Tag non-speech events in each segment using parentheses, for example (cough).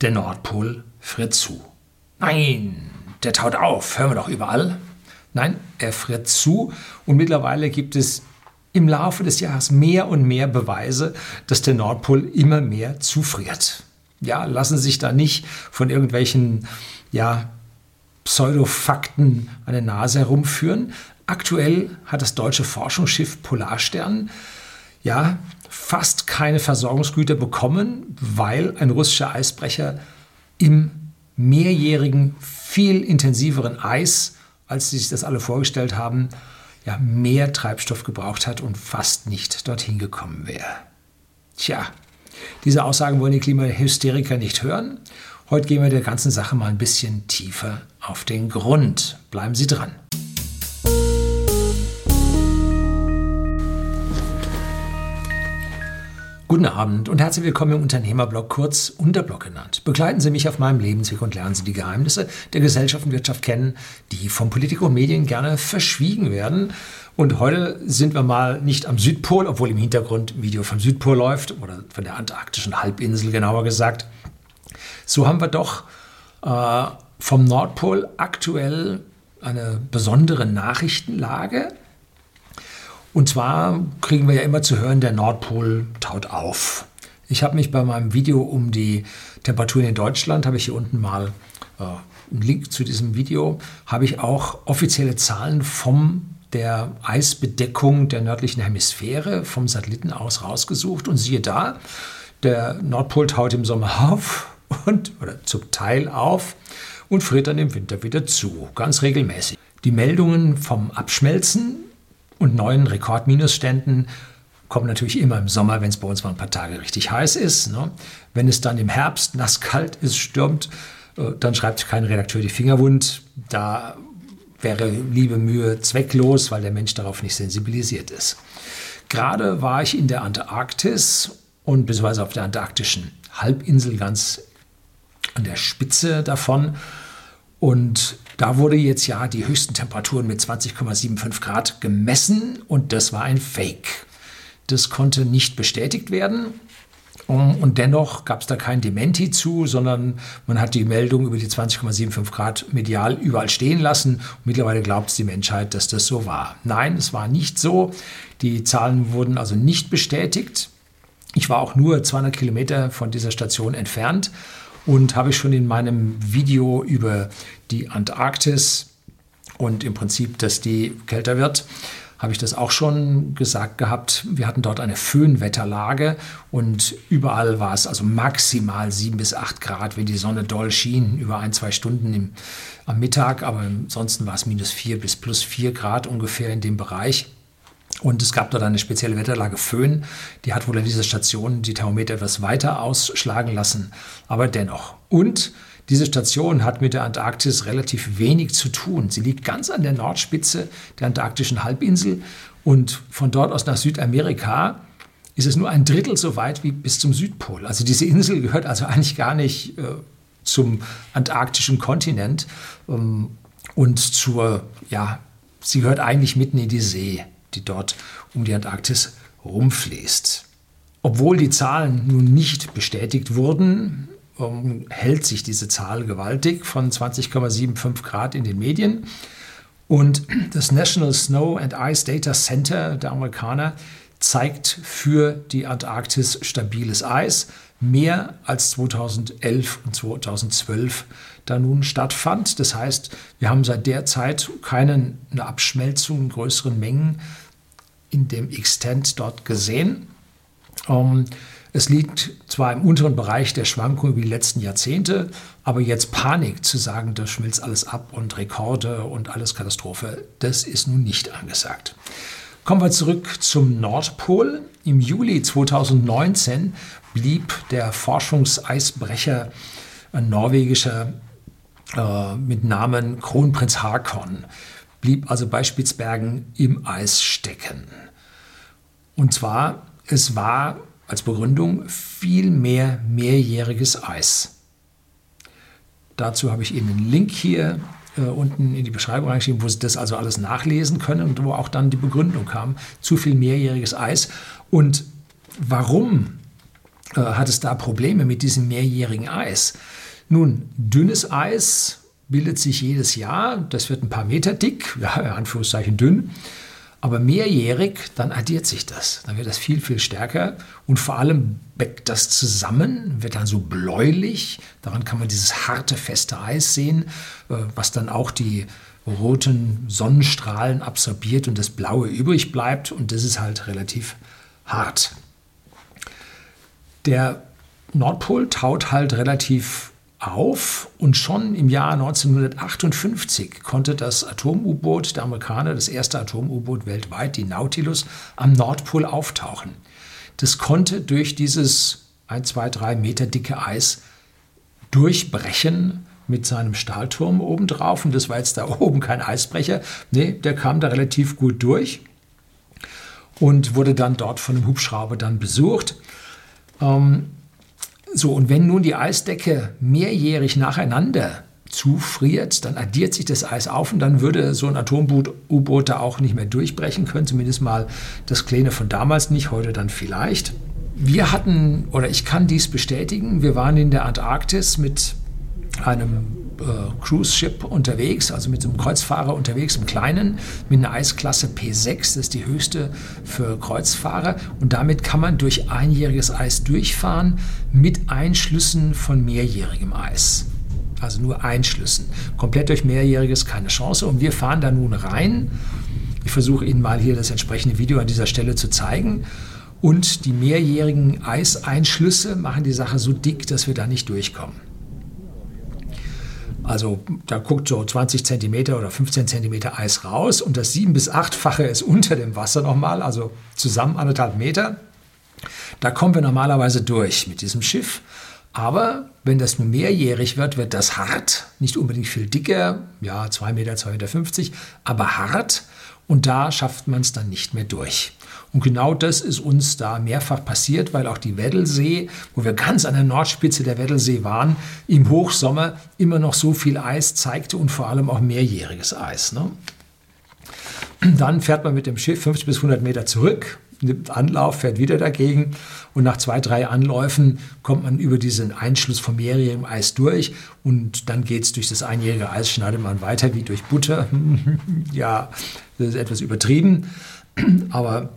Der Nordpol friert zu. Nein, der taut auf, hören wir doch überall. Nein, er friert zu und mittlerweile gibt es im Laufe des Jahres mehr und mehr Beweise, dass der Nordpol immer mehr zufriert. Ja, lassen Sie sich da nicht von irgendwelchen ja, Pseudofakten an der Nase herumführen. Aktuell hat das deutsche Forschungsschiff Polarstern ja fast keine Versorgungsgüter bekommen, weil ein russischer Eisbrecher im mehrjährigen, viel intensiveren Eis, als sie sich das alle vorgestellt haben, ja, mehr Treibstoff gebraucht hat und fast nicht dorthin gekommen wäre. Tja, diese Aussagen wollen die Klimahysteriker nicht hören. Heute gehen wir der ganzen Sache mal ein bisschen tiefer auf den Grund. Bleiben Sie dran. Guten Abend und herzlich willkommen im Unternehmerblog, kurz Unterblog genannt. Begleiten Sie mich auf meinem Lebensweg und lernen Sie die Geheimnisse der Gesellschaft und Wirtschaft kennen, die von Politik und Medien gerne verschwiegen werden. Und heute sind wir mal nicht am Südpol, obwohl im Hintergrund ein Video vom Südpol läuft oder von der antarktischen Halbinsel genauer gesagt. So haben wir doch äh, vom Nordpol aktuell eine besondere Nachrichtenlage und zwar kriegen wir ja immer zu hören, der Nordpol taut auf. Ich habe mich bei meinem Video um die Temperaturen in Deutschland, habe ich hier unten mal äh, einen Link zu diesem Video, habe ich auch offizielle Zahlen vom der Eisbedeckung der nördlichen Hemisphäre vom Satelliten aus rausgesucht und siehe da, der Nordpol taut im Sommer auf und oder zum Teil auf und friert dann im Winter wieder zu, ganz regelmäßig. Die Meldungen vom Abschmelzen und neuen Rekordminusständen kommen natürlich immer im Sommer, wenn es bei uns mal ein paar Tage richtig heiß ist. Ne? Wenn es dann im Herbst nasskalt ist, stürmt, äh, dann schreibt kein Redakteur die Finger wund. Da wäre liebe Mühe zwecklos, weil der Mensch darauf nicht sensibilisiert ist. Gerade war ich in der Antarktis und beziehungsweise auf der antarktischen Halbinsel ganz an der Spitze davon. Und da wurde jetzt ja die höchsten Temperaturen mit 20,75 Grad gemessen und das war ein Fake. Das konnte nicht bestätigt werden. Und dennoch gab es da kein Dementi zu, sondern man hat die Meldung über die 20,75 Grad medial überall stehen lassen. Mittlerweile glaubt die Menschheit, dass das so war. Nein, es war nicht so. Die Zahlen wurden also nicht bestätigt. Ich war auch nur 200 Kilometer von dieser Station entfernt und habe ich schon in meinem Video über die Antarktis und im Prinzip, dass die kälter wird, habe ich das auch schon gesagt gehabt. Wir hatten dort eine Föhnwetterlage und überall war es also maximal 7 bis 8 Grad, wenn die Sonne doll schien, über ein, zwei Stunden im, am Mittag. Aber ansonsten war es minus 4 bis plus 4 Grad ungefähr in dem Bereich. Und es gab dort eine spezielle Wetterlage Föhn. Die hat wohl an dieser Station die Thermometer etwas weiter ausschlagen lassen, aber dennoch. Und diese Station hat mit der Antarktis relativ wenig zu tun. Sie liegt ganz an der Nordspitze der antarktischen Halbinsel und von dort aus nach Südamerika ist es nur ein Drittel so weit wie bis zum Südpol. Also diese Insel gehört also eigentlich gar nicht äh, zum antarktischen Kontinent ähm, und zur, ja, sie gehört eigentlich mitten in die See die dort um die Antarktis rumfließt. Obwohl die Zahlen nun nicht bestätigt wurden, ähm, hält sich diese Zahl gewaltig von 20,75 Grad in den Medien. Und das National Snow and Ice Data Center der Amerikaner zeigt für die Antarktis stabiles Eis, mehr als 2011 und 2012 da nun stattfand. Das heißt, wir haben seit der Zeit keine Abschmelzung in größeren Mengen in dem Extent dort gesehen. Ähm, es liegt zwar im unteren Bereich der Schwankungen wie die letzten Jahrzehnte, aber jetzt Panik zu sagen, das schmilzt alles ab und Rekorde und alles Katastrophe, das ist nun nicht angesagt. Kommen wir zurück zum Nordpol. Im Juli 2019 blieb der Forschungseisbrecher, ein norwegischer äh, mit Namen Kronprinz Hakon, blieb also bei Spitzbergen im Eis stecken. Und zwar, es war als Begründung viel mehr mehrjähriges Eis. Dazu habe ich Ihnen einen Link hier äh, unten in die Beschreibung reingeschrieben, wo Sie das also alles nachlesen können und wo auch dann die Begründung kam. Zu viel mehrjähriges Eis. Und warum äh, hat es da Probleme mit diesem mehrjährigen Eis. Nun, dünnes Eis bildet sich jedes Jahr, das wird ein paar Meter dick, (laughs) ja, Anführungszeichen dünn, aber mehrjährig, dann addiert sich das. Dann wird das viel, viel stärker und vor allem beckt das zusammen, wird dann so bläulich. Daran kann man dieses harte, feste Eis sehen, äh, was dann auch die roten Sonnenstrahlen absorbiert und das Blaue übrig bleibt. Und das ist halt relativ hart. Der Nordpol taut halt relativ auf und schon im Jahr 1958 konnte das Atom-U-Boot der Amerikaner, das erste Atom-U-Boot weltweit, die Nautilus, am Nordpol auftauchen. Das konnte durch dieses 1, 2, 3 Meter dicke Eis durchbrechen mit seinem Stahlturm obendrauf. Und das war jetzt da (laughs) oben kein Eisbrecher. Nee, der kam da relativ gut durch und wurde dann dort von einem Hubschrauber dann besucht. Ähm, so, und wenn nun die Eisdecke mehrjährig nacheinander zufriert, dann addiert sich das Eis auf und dann würde so ein Atom-U-Boot da auch nicht mehr durchbrechen können, zumindest mal das Kleine von damals nicht, heute dann vielleicht. Wir hatten, oder ich kann dies bestätigen, wir waren in der Antarktis mit einem äh, Cruise Ship unterwegs, also mit einem Kreuzfahrer unterwegs, im Kleinen, mit einer Eisklasse P6, das ist die höchste für Kreuzfahrer. Und damit kann man durch einjähriges Eis durchfahren mit Einschlüssen von mehrjährigem Eis. Also nur Einschlüssen. Komplett durch mehrjähriges keine Chance. Und wir fahren da nun rein. Ich versuche Ihnen mal hier das entsprechende Video an dieser Stelle zu zeigen. Und die mehrjährigen Eiseinschlüsse machen die Sache so dick, dass wir da nicht durchkommen. Also da guckt so 20 cm oder 15 cm Eis raus und das 7- bis 8-fache ist unter dem Wasser nochmal, also zusammen anderthalb Meter. Da kommen wir normalerweise durch mit diesem Schiff. Aber wenn das nur mehrjährig wird, wird das hart, nicht unbedingt viel dicker, ja 2 Meter, 2,50 Meter, aber hart und da schafft man es dann nicht mehr durch. Und genau das ist uns da mehrfach passiert, weil auch die Weddelsee, wo wir ganz an der Nordspitze der Weddelsee waren, im Hochsommer immer noch so viel Eis zeigte und vor allem auch mehrjähriges Eis. Ne? Dann fährt man mit dem Schiff 50 bis 100 Meter zurück, nimmt Anlauf, fährt wieder dagegen und nach zwei, drei Anläufen kommt man über diesen Einschluss vom mehrjährigen Eis durch und dann geht es durch das einjährige Eis, schneidet man weiter wie durch Butter. (laughs) ja, das ist etwas übertrieben, (clears throat) aber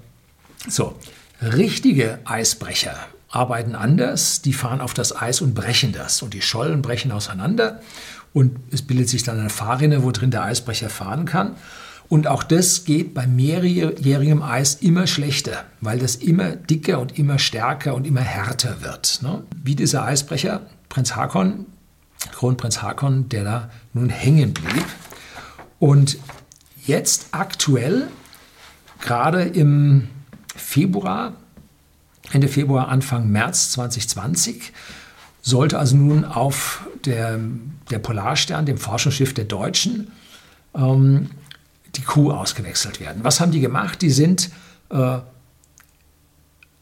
so, richtige Eisbrecher arbeiten anders, die fahren auf das Eis und brechen das und die Schollen brechen auseinander und es bildet sich dann eine Fahrrinne, wo drin der Eisbrecher fahren kann. Und auch das geht bei mehrjährigem Eis immer schlechter, weil das immer dicker und immer stärker und immer härter wird. Ne? Wie dieser Eisbrecher, Prinz Hakon, Kronprinz Hakon, der da nun hängen blieb. Und jetzt aktuell, gerade im Februar, Ende Februar, Anfang März 2020, sollte also nun auf der, der Polarstern, dem Forschungsschiff der Deutschen, ähm, die Crew ausgewechselt werden. Was haben die gemacht? Die sind äh,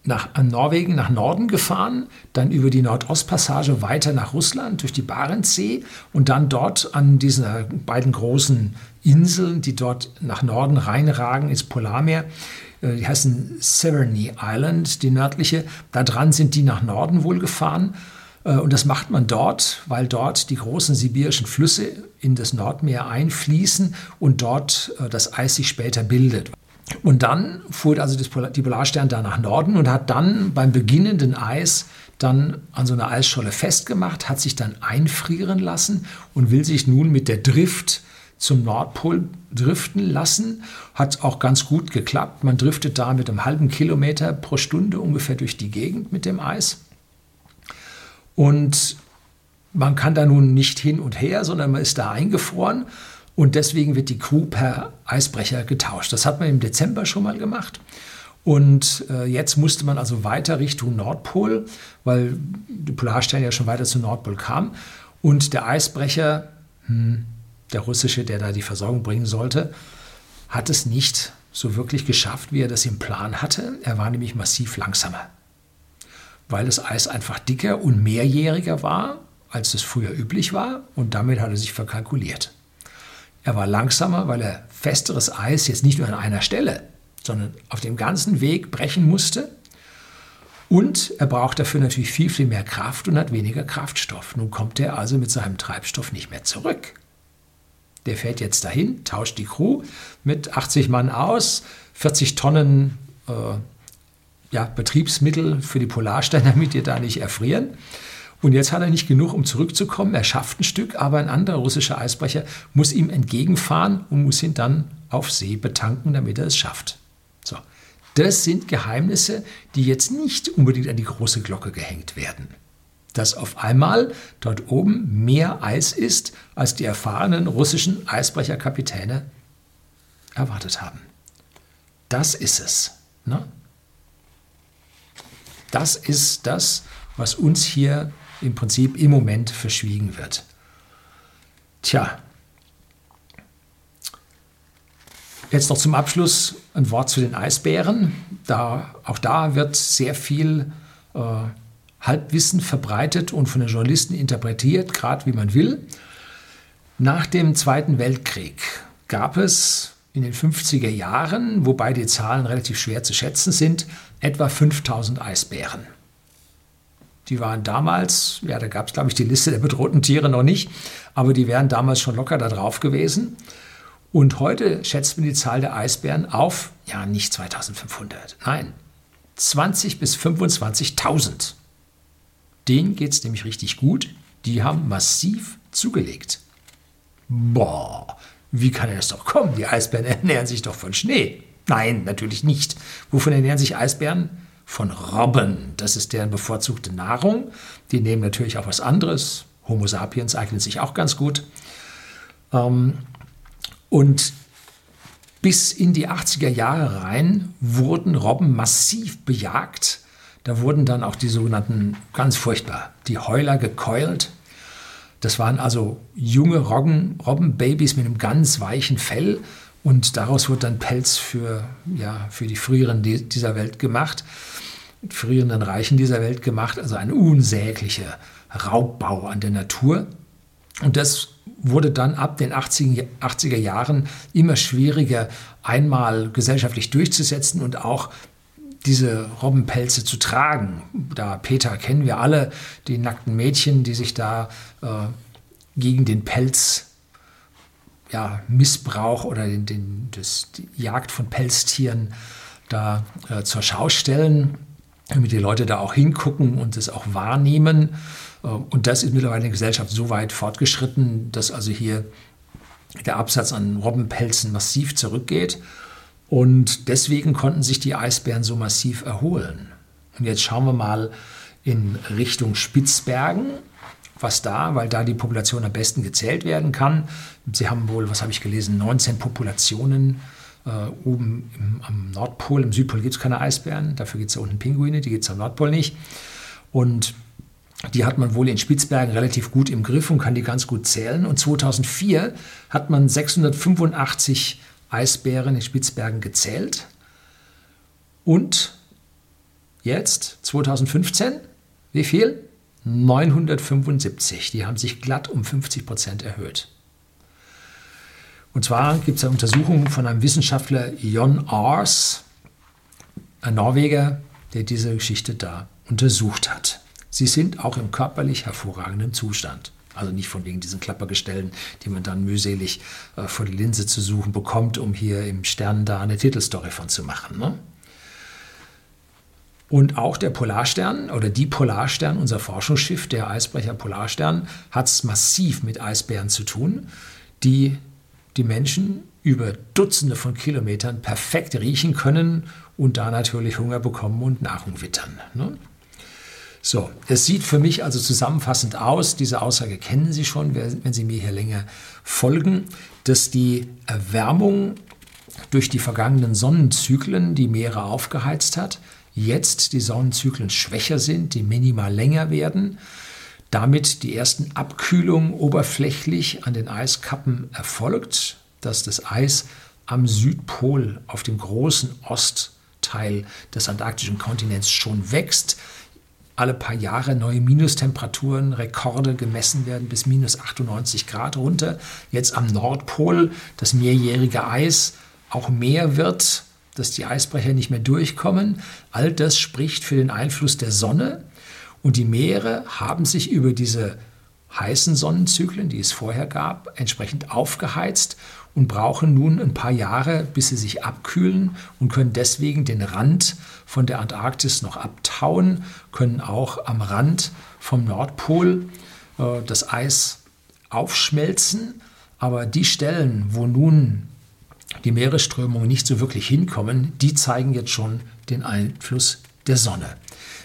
nach Norwegen, nach Norden gefahren, dann über die Nordostpassage weiter nach Russland durch die Barentssee und dann dort an diesen beiden großen Inseln, die dort nach Norden reinragen ins Polarmeer, äh, die heißen Severny Island, die nördliche. Da dran sind die nach Norden wohl gefahren. Äh, und das macht man dort, weil dort die großen sibirischen Flüsse in das Nordmeer einfließen und dort äh, das Eis sich später bildet. Und dann fuhr also die Polarstern da nach Norden und hat dann beim beginnenden Eis dann an so einer Eisscholle festgemacht, hat sich dann einfrieren lassen und will sich nun mit der Drift zum Nordpol driften lassen. Hat auch ganz gut geklappt. Man driftet da mit einem halben Kilometer pro Stunde ungefähr durch die Gegend mit dem Eis. Und man kann da nun nicht hin und her, sondern man ist da eingefroren. Und deswegen wird die Crew per Eisbrecher getauscht. Das hat man im Dezember schon mal gemacht. Und äh, jetzt musste man also weiter Richtung Nordpol, weil die Polarstern ja schon weiter zum Nordpol kam. Und der Eisbrecher, hm, der russische, der da die Versorgung bringen sollte, hat es nicht so wirklich geschafft, wie er das im Plan hatte. Er war nämlich massiv langsamer, weil das Eis einfach dicker und mehrjähriger war, als es früher üblich war, und damit hat er sich verkalkuliert. Er war langsamer, weil er festeres Eis jetzt nicht nur an einer Stelle, sondern auf dem ganzen Weg brechen musste. Und er braucht dafür natürlich viel, viel mehr Kraft und hat weniger Kraftstoff. Nun kommt er also mit seinem Treibstoff nicht mehr zurück. Der fährt jetzt dahin, tauscht die Crew mit 80 Mann aus, 40 Tonnen äh, ja, Betriebsmittel für die Polarsterne, (laughs) damit die da nicht erfrieren. Und jetzt hat er nicht genug, um zurückzukommen. Er schafft ein Stück, aber ein anderer russischer Eisbrecher muss ihm entgegenfahren und muss ihn dann auf See betanken, damit er es schafft. So. Das sind Geheimnisse, die jetzt nicht unbedingt an die große Glocke gehängt werden. Dass auf einmal dort oben mehr Eis ist, als die erfahrenen russischen Eisbrecherkapitäne erwartet haben. Das ist es. Ne? Das ist das, was uns hier im Prinzip im Moment verschwiegen wird. Tja, jetzt noch zum Abschluss ein Wort zu den Eisbären. Da, auch da wird sehr viel äh, Halbwissen verbreitet und von den Journalisten interpretiert, gerade wie man will. Nach dem Zweiten Weltkrieg gab es in den 50er Jahren, wobei die Zahlen relativ schwer zu schätzen sind, etwa 5000 Eisbären. Die waren damals, ja, da gab es, glaube ich, die Liste der bedrohten Tiere noch nicht, aber die wären damals schon locker da drauf gewesen. Und heute schätzt man die Zahl der Eisbären auf, ja, nicht 2500, nein, 20 bis 25.000. Denen geht es nämlich richtig gut. Die haben massiv zugelegt. Boah, wie kann das doch kommen? Die Eisbären (laughs) ernähren sich doch von Schnee. Nein, natürlich nicht. Wovon ernähren sich Eisbären? von Robben. Das ist deren bevorzugte Nahrung. Die nehmen natürlich auch was anderes. Homo sapiens eignet sich auch ganz gut. Ähm, und bis in die 80er Jahre rein wurden Robben massiv bejagt. Da wurden dann auch die sogenannten, ganz furchtbar, die Heuler gekeult. Das waren also junge Robben, Robbenbabys mit einem ganz weichen Fell und daraus wurde dann Pelz für, ja, für die früheren dieser Welt gemacht, die früheren Reichen dieser Welt gemacht. Also ein unsäglicher Raubbau an der Natur. Und das wurde dann ab den 80er Jahren immer schwieriger, einmal gesellschaftlich durchzusetzen und auch diese Robbenpelze zu tragen. Da Peter kennen wir alle, die nackten Mädchen, die sich da äh, gegen den Pelz ja, Missbrauch oder den, den, das, die Jagd von Pelztieren da äh, zur Schau stellen, damit die Leute da auch hingucken und es auch wahrnehmen. Äh, und das ist mittlerweile in der Gesellschaft so weit fortgeschritten, dass also hier der Absatz an Robbenpelzen massiv zurückgeht. Und deswegen konnten sich die Eisbären so massiv erholen. Und jetzt schauen wir mal in Richtung Spitzbergen was da, weil da die Population am besten gezählt werden kann. Sie haben wohl, was habe ich gelesen, 19 Populationen äh, oben im, am Nordpol. Im Südpol gibt es keine Eisbären, dafür gibt es da unten Pinguine, die gibt es am Nordpol nicht. Und die hat man wohl in Spitzbergen relativ gut im Griff und kann die ganz gut zählen. Und 2004 hat man 685 Eisbären in Spitzbergen gezählt. Und jetzt, 2015, wie viel? 975. Die haben sich glatt um 50 Prozent erhöht. Und zwar gibt es eine Untersuchung von einem Wissenschaftler Jon Ars, ein Norweger, der diese Geschichte da untersucht hat. Sie sind auch im körperlich hervorragenden Zustand. Also nicht von wegen diesen Klappergestellen, die man dann mühselig äh, vor die Linse zu suchen bekommt, um hier im Stern da eine Titelstory von zu machen. Ne? Und auch der Polarstern oder die Polarstern, unser Forschungsschiff, der Eisbrecher Polarstern, hat es massiv mit Eisbären zu tun, die die Menschen über Dutzende von Kilometern perfekt riechen können und da natürlich Hunger bekommen und Nahrung wittern. Ne? So, es sieht für mich also zusammenfassend aus, diese Aussage kennen Sie schon, wenn Sie mir hier länger folgen, dass die Erwärmung durch die vergangenen Sonnenzyklen die Meere aufgeheizt hat, jetzt die Sonnenzyklen schwächer sind, die minimal länger werden, damit die ersten Abkühlungen oberflächlich an den Eiskappen erfolgt, dass das Eis am Südpol auf dem großen Ostteil des antarktischen Kontinents schon wächst, alle paar Jahre neue Minustemperaturen, Rekorde gemessen werden bis minus 98 Grad runter. Jetzt am Nordpol das mehrjährige Eis auch mehr wird dass die Eisbrecher nicht mehr durchkommen. All das spricht für den Einfluss der Sonne. Und die Meere haben sich über diese heißen Sonnenzyklen, die es vorher gab, entsprechend aufgeheizt und brauchen nun ein paar Jahre, bis sie sich abkühlen und können deswegen den Rand von der Antarktis noch abtauen, können auch am Rand vom Nordpol äh, das Eis aufschmelzen. Aber die Stellen, wo nun die Meeresströmungen nicht so wirklich hinkommen, die zeigen jetzt schon den Einfluss der Sonne.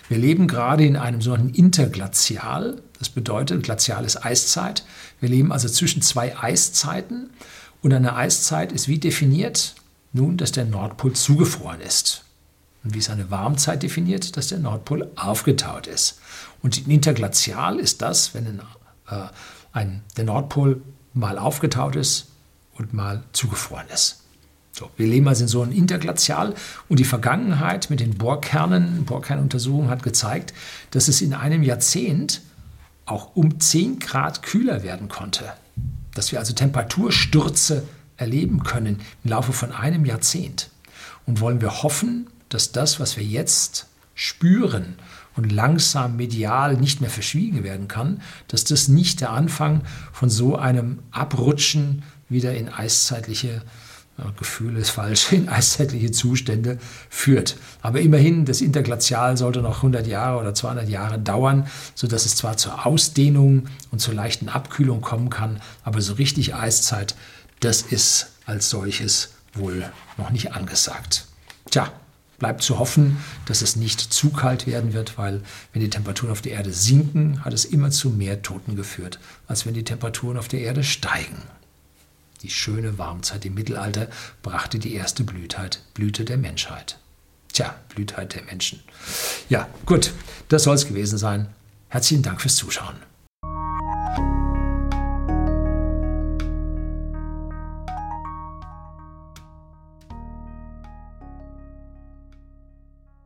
Wir leben gerade in einem sogenannten Interglazial. Das bedeutet, Glazial ist Eiszeit. Wir leben also zwischen zwei Eiszeiten. Und eine Eiszeit ist wie definiert? Nun, dass der Nordpol zugefroren ist. Und wie ist eine Warmzeit definiert? Dass der Nordpol aufgetaut ist. Und Interglazial ist das, wenn ein, äh, ein, der Nordpol mal aufgetaut ist und mal zugefroren ist. So, wir leben also in so einem Interglazial und die Vergangenheit mit den Bohrkernen, Bohrkernuntersuchungen hat gezeigt, dass es in einem Jahrzehnt auch um 10 Grad kühler werden konnte dass wir also Temperaturstürze erleben können im Laufe von einem Jahrzehnt. Und wollen wir hoffen, dass das, was wir jetzt spüren und langsam medial nicht mehr verschwiegen werden kann, dass das nicht der Anfang von so einem Abrutschen wieder in eiszeitliche Gefühl ist falsch, (laughs) in eiszeitliche Zustände führt. Aber immerhin, das Interglazial sollte noch 100 Jahre oder 200 Jahre dauern, sodass es zwar zur Ausdehnung und zur leichten Abkühlung kommen kann, aber so richtig Eiszeit, das ist als solches wohl noch nicht angesagt. Tja, bleibt zu hoffen, dass es nicht zu kalt werden wird, weil wenn die Temperaturen auf der Erde sinken, hat es immer zu mehr Toten geführt, als wenn die Temperaturen auf der Erde steigen. Die schöne Warmzeit im Mittelalter brachte die erste Blütheit, Blüte der Menschheit. Tja, Blütheit der Menschen. Ja, gut, das soll es gewesen sein. Herzlichen Dank fürs Zuschauen.